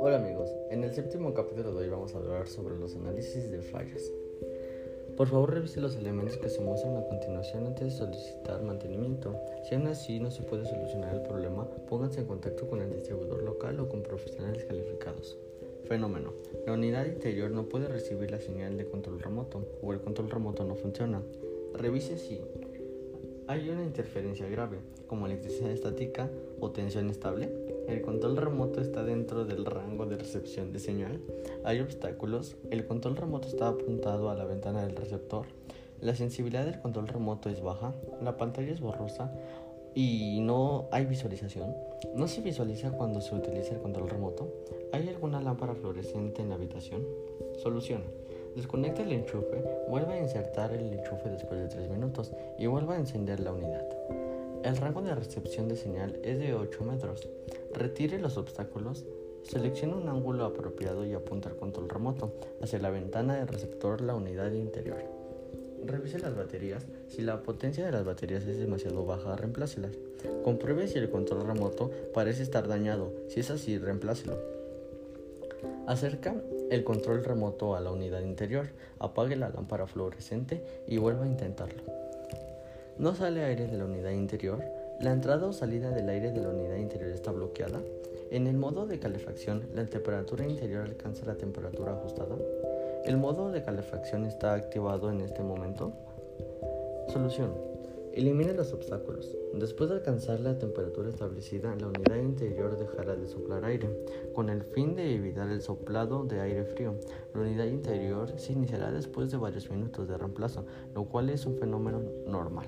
Hola amigos, en el séptimo capítulo de hoy vamos a hablar sobre los análisis de fallas. Por favor revise los elementos que se muestran a continuación antes de solicitar mantenimiento. Si aún así no se puede solucionar el problema, pónganse en contacto con el distribuidor local o con profesionales calificados. Fenómeno. La unidad interior no puede recibir la señal de control remoto o el control remoto no funciona. Revise si hay una interferencia grave, como electricidad estática o tensión estable. El control remoto está dentro del rango de recepción de señal. Hay obstáculos. El control remoto está apuntado a la ventana del receptor. La sensibilidad del control remoto es baja. La pantalla es borrosa y no hay visualización. No se visualiza cuando se utiliza el control remoto. ¿Hay alguna lámpara fluorescente en la habitación? Solución. Desconecta el enchufe, vuelve a insertar el enchufe después de 3 minutos y vuelva a encender la unidad. El rango de recepción de señal es de 8 metros. Retire los obstáculos, seleccione un ángulo apropiado y apunta el control remoto hacia la ventana del receptor la unidad interior. Revise las baterías. Si la potencia de las baterías es demasiado baja, reemplácelas. Compruebe si el control remoto parece estar dañado. Si es así, reemplácelo. Acerca el control remoto a la unidad interior, apague la lámpara fluorescente y vuelva a intentarlo. No sale aire de la unidad interior. La entrada o salida del aire de la unidad interior está bloqueada. En el modo de calefacción, la temperatura interior alcanza la temperatura ajustada. El modo de calefacción está activado en este momento. Solución. Elimine los obstáculos. Después de alcanzar la temperatura establecida, la unidad interior dejará de soplar aire, con el fin de evitar el soplado de aire frío. La unidad interior se iniciará después de varios minutos de reemplazo, lo cual es un fenómeno normal.